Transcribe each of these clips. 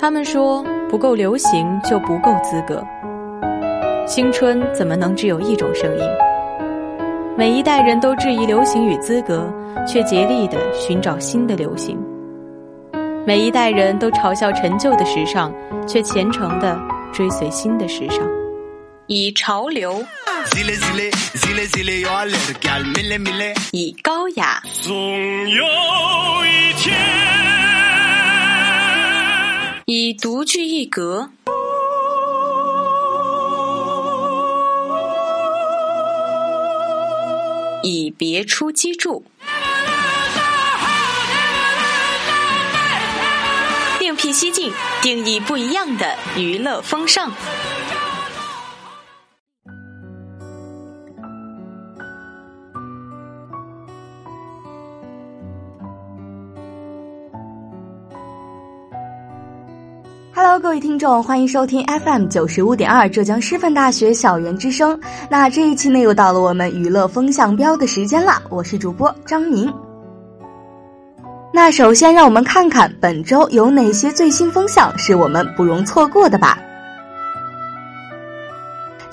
他们说不够流行就不够资格。青春怎么能只有一种声音？每一代人都质疑流行与资格，却竭力的寻找新的流行。每一代人都嘲笑陈旧的时尚，却虔诚的追随新的时尚。以潮流，以高雅。总有一天，以独具一格，以别出机杼。另辟蹊径，定义不一样的娱乐风尚。各位听众，欢迎收听 FM 九十五点二浙江师范大学校园之声。那这一期呢，又到了我们娱乐风向标的时间了。我是主播张明。那首先，让我们看看本周有哪些最新风向是我们不容错过的吧。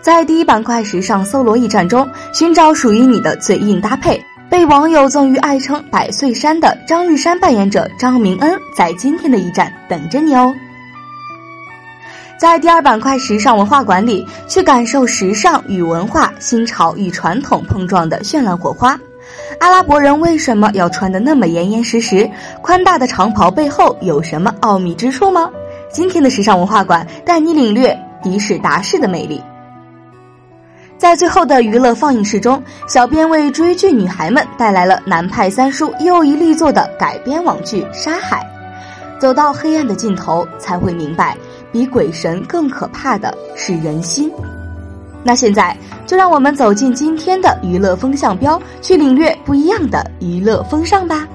在第一板块“时尚搜罗驿站”中，寻找属于你的最硬搭配，被网友赠予爱称“百岁山”的张玉山扮演者张明恩，在今天的驿站等着你哦。在第二板块“时尚文化馆”里，去感受时尚与文化、新潮与传统碰撞的绚烂火花。阿拉伯人为什么要穿得那么严严实实？宽大的长袍背后有什么奥秘之处吗？今天的时尚文化馆带你领略迪士达士的魅力。在最后的娱乐放映室中，小编为追剧女孩们带来了南派三叔又一力作的改编网剧《沙海》。走到黑暗的尽头，才会明白。比鬼神更可怕的是人心。那现在就让我们走进今天的娱乐风向标，去领略不一样的娱乐风尚吧。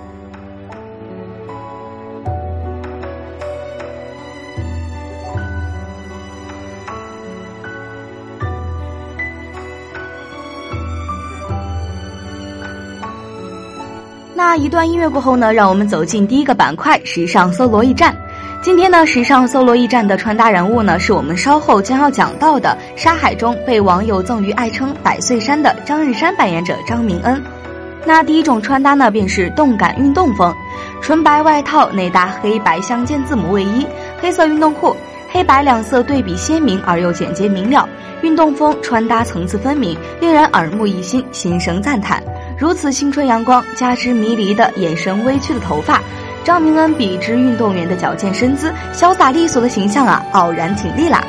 那一段音乐过后呢，让我们走进第一个板块——时尚搜罗驿站。今天呢，时尚搜罗驿站的穿搭人物呢，是我们稍后将要讲到的《沙海》中被网友赠予爱称“百岁山”的张日山扮演者张明恩。那第一种穿搭呢，便是动感运动风，纯白外套内搭黑白相间字母卫衣，黑色运动裤，黑白两色对比鲜明而又简洁明了，运动风穿搭层次分明，令人耳目一新，心生赞叹。如此青春阳光，加之迷离的眼神、微曲的头发。张明恩比之运动员的矫健身姿、潇洒利索的形象啊，傲然挺立啦。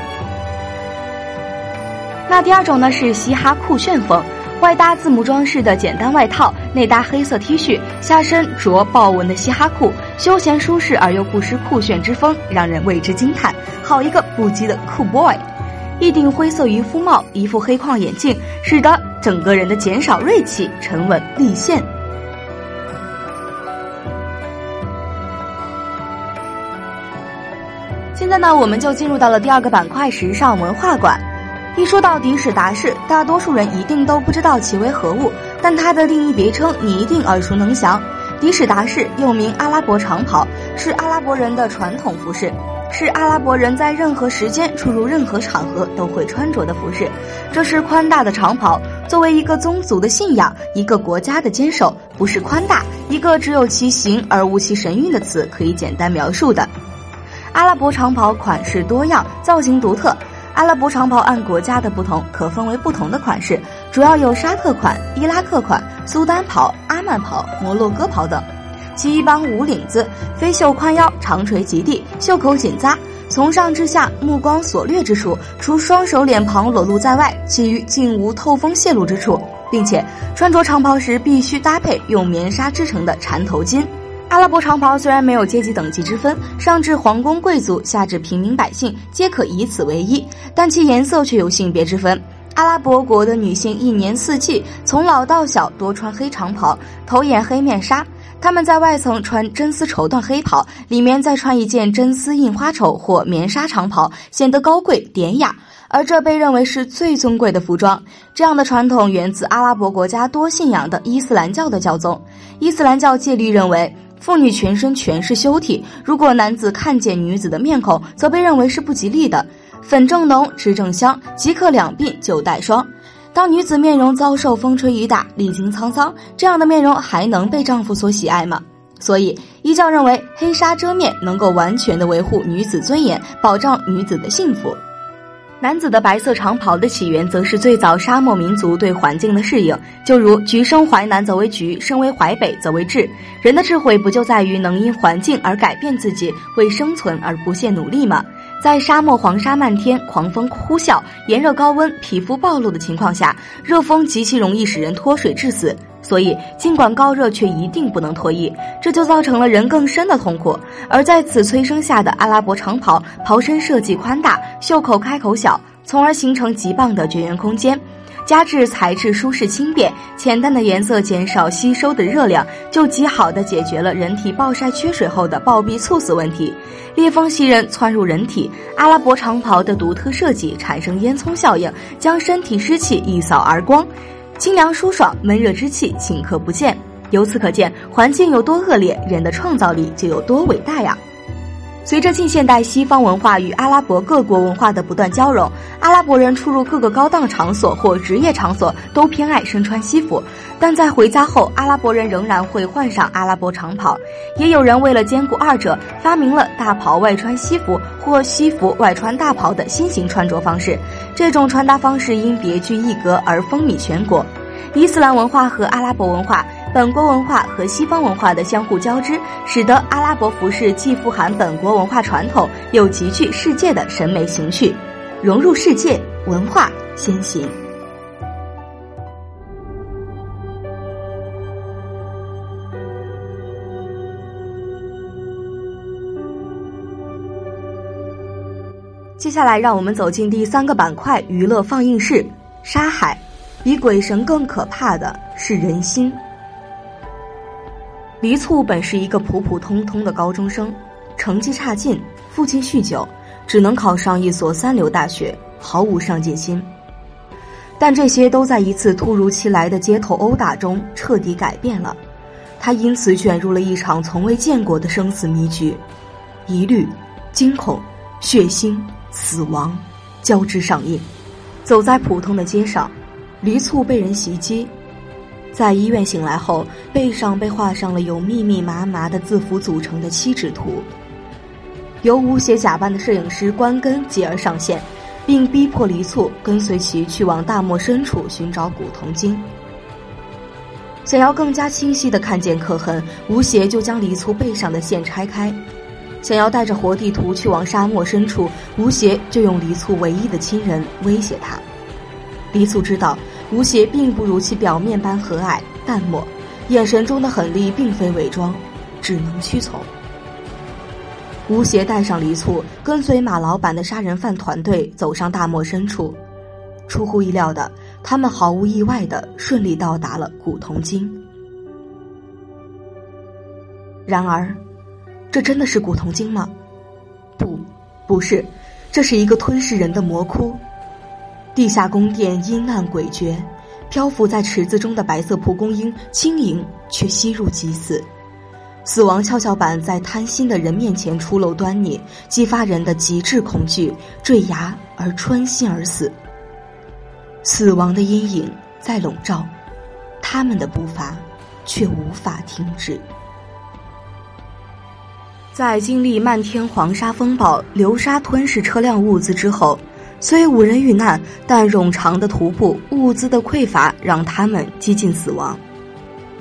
那第二种呢是嘻哈酷炫风，外搭字母装饰的简单外套，内搭黑色 T 恤，下身着豹纹的嘻哈裤，休闲舒适而又不失酷炫之风，让人为之惊叹。好一个不羁的酷 boy！一顶灰色渔夫帽，一副黑框眼镜，使得整个人的减少锐气，沉稳立现。现在呢，我们就进入到了第二个板块——时尚文化馆。一说到迪史达士，大多数人一定都不知道其为何物，但它的另一别称你一定耳熟能详。迪史达士又名阿拉伯长袍，是阿拉伯人的传统服饰，是阿拉伯人在任何时间出入任何场合都会穿着的服饰。这是宽大的长袍，作为一个宗族的信仰，一个国家的坚守，不是宽大一个只有其形而无其神韵的词可以简单描述的。阿拉伯长袍款式多样，造型独特。阿拉伯长袍按国家的不同，可分为不同的款式，主要有沙特款、伊拉克款、苏丹袍、阿曼袍、摩洛哥袍等。其一般无领子，飞袖宽腰，长垂及地，袖口紧扎，从上至下目光所掠之处，除双手脸庞裸露在外，其余尽无透风泄露之处，并且穿着长袍时必须搭配用棉纱织成的缠头巾。阿拉伯长袍虽然没有阶级等级之分，上至皇宫贵族，下至平民百姓，皆可以此为衣，但其颜色却有性别之分。阿拉伯国的女性一年四季，从老到小多穿黑长袍，头掩黑面纱。她们在外层穿真丝绸缎黑袍，里面再穿一件真丝印花绸或棉纱长袍，显得高贵典雅。而这被认为是最尊贵的服装。这样的传统源自阿拉伯国家多信仰的伊斯兰教的教宗。伊斯兰教戒律认为。妇女全身全是羞体，如果男子看见女子的面孔，则被认为是不吉利的。粉正浓，脂正香，即刻两鬓就带霜。当女子面容遭受风吹雨打，历经沧桑，这样的面容还能被丈夫所喜爱吗？所以，一教认为黑纱遮面能够完全的维护女子尊严，保障女子的幸福。男子的白色长袍的起源，则是最早沙漠民族对环境的适应。就如“橘生淮南则为橘，生为淮北则为枳”。人的智慧不就在于能因环境而改变自己，为生存而不懈努力吗？在沙漠黄沙漫天、狂风呼啸、炎热高温、皮肤暴露的情况下，热风极其容易使人脱水致死。所以，尽管高热，却一定不能脱衣，这就造成了人更深的痛苦。而在此催生下的阿拉伯长袍，袍身设计宽大，袖口开口小，从而形成极棒的绝缘空间。加之材质舒适轻便，浅淡的颜色减少吸收的热量，就极好的解决了人体暴晒缺水后的暴毙猝死问题。烈风袭人窜入人体，阿拉伯长袍的独特设计产生烟囱效应，将身体湿气一扫而光。清凉舒爽，闷热之气顷刻不见。由此可见，环境有多恶劣，人的创造力就有多伟大呀。随着近现代西方文化与阿拉伯各国文化的不断交融，阿拉伯人出入各个高档场所或职业场所都偏爱身穿西服，但在回家后，阿拉伯人仍然会换上阿拉伯长袍。也有人为了兼顾二者，发明了大袍外穿西服或西服外穿大袍的新型穿着方式。这种穿搭方式因别具一格而风靡全国。伊斯兰文化和阿拉伯文化。本国文化和西方文化的相互交织，使得阿拉伯服饰既富含本国文化传统，又极具世界的审美情趣，融入世界文化先行。接下来，让我们走进第三个板块——娱乐放映室。沙海，比鬼神更可怕的是人心。黎簇本是一个普普通通的高中生，成绩差劲，父亲酗酒，只能考上一所三流大学，毫无上进心。但这些都在一次突如其来的街头殴打中彻底改变了，他因此卷入了一场从未见过的生死迷局，疑虑、惊恐、血腥、死亡交织上映。走在普通的街上，黎簇被人袭击。在医院醒来后，背上被画上了由密密麻麻的字符组成的七指图。由吴邪假扮的摄影师关根继而上线，并逼迫黎簇跟随其去往大漠深处寻找古铜精。想要更加清晰的看见刻痕，吴邪就将黎簇背上的线拆开；想要带着活地图去往沙漠深处，吴邪就用黎簇唯一的亲人威胁他。黎簇知道。吴邪并不如其表面般和蔼淡漠，眼神中的狠厉并非伪装，只能屈从。吴邪带上黎簇，跟随马老板的杀人犯团队走上大漠深处。出乎意料的，他们毫无意外的顺利到达了古铜京。然而，这真的是古铜京吗？不，不是，这是一个吞噬人的魔窟。地下宫殿阴暗诡谲，漂浮在池子中的白色蒲公英轻盈却吸入即死。死亡跷跷板在贪心的人面前出露端倪，激发人的极致恐惧，坠崖而穿心而死。死亡的阴影在笼罩，他们的步伐却无法停止。在经历漫天黄沙风暴、流沙吞噬车辆物资之后。虽无人遇难，但冗长的徒步、物资的匮乏让他们几近死亡。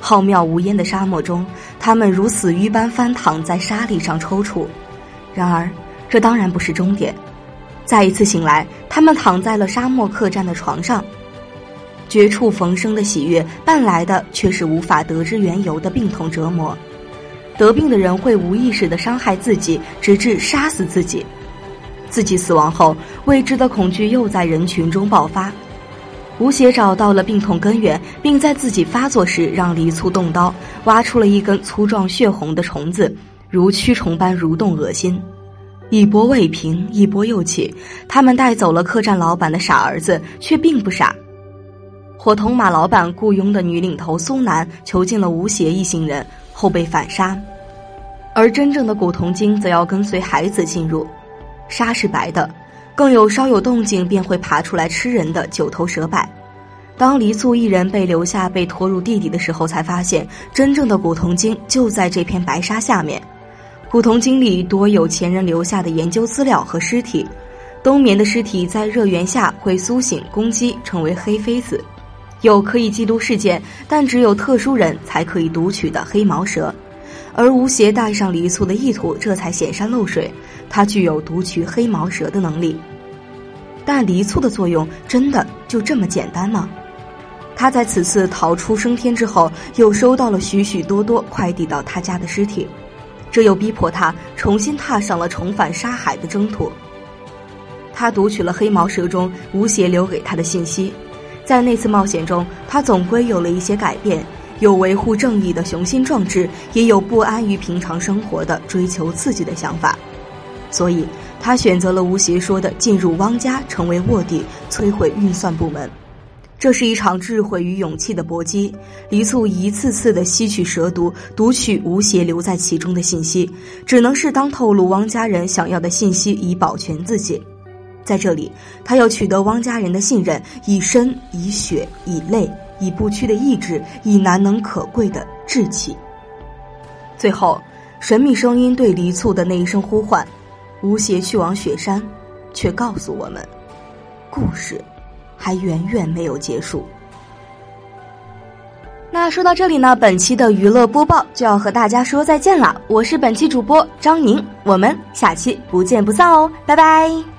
浩渺无烟的沙漠中，他们如死鱼般翻躺在沙砾上抽搐。然而，这当然不是终点。再一次醒来，他们躺在了沙漠客栈的床上，绝处逢生的喜悦伴来的却是无法得知缘由的病痛折磨。得病的人会无意识的伤害自己，直至杀死自己。自己死亡后，未知的恐惧又在人群中爆发。吴邪找到了病痛根源，并在自己发作时让黎簇动刀，挖出了一根粗壮血红的虫子，如蛆虫般蠕动，恶心。一波未平，一波又起。他们带走了客栈老板的傻儿子，却并不傻。伙同马老板雇佣的女领头苏楠囚禁了吴邪一行人，后被反杀。而真正的古铜精则要跟随孩子进入。沙是白的，更有稍有动静便会爬出来吃人的九头蛇柏。当黎簇一人被留下被拖入地底的时候，才发现真正的古铜精就在这片白沙下面。古铜精里多有前人留下的研究资料和尸体。冬眠的尸体在热源下会苏醒攻击，成为黑妃子。有可以记录事件，但只有特殊人才可以读取的黑毛蛇。而吴邪带上黎簇的意图，这才显山露水。他具有读取黑毛蛇的能力。但黎簇的作用真的就这么简单吗？他在此次逃出升天之后，又收到了许许多多快递到他家的尸体，这又逼迫他重新踏上了重返沙海的征途。他读取了黑毛蛇中吴邪留给他的信息，在那次冒险中，他总归有了一些改变，有维护正义的雄心壮志，也有不安于平常生活的追求刺激的想法，所以他选择了吴邪说的进入汪家，成为卧底，摧毁运算部门。这是一场智慧与勇气的搏击。黎簇一次次的吸取蛇毒，读取吴邪留在其中的信息，只能适当透露汪家人想要的信息，以保全自己。在这里，他要取得汪家人的信任，以身、以血、以泪，以不屈的意志，以难能可贵的志气。最后，神秘声音对黎簇的那一声呼唤：“吴邪去往雪山”，却告诉我们，故事还远远没有结束。那说到这里呢，本期的娱乐播报就要和大家说再见了。我是本期主播张宁，我们下期不见不散哦，拜拜。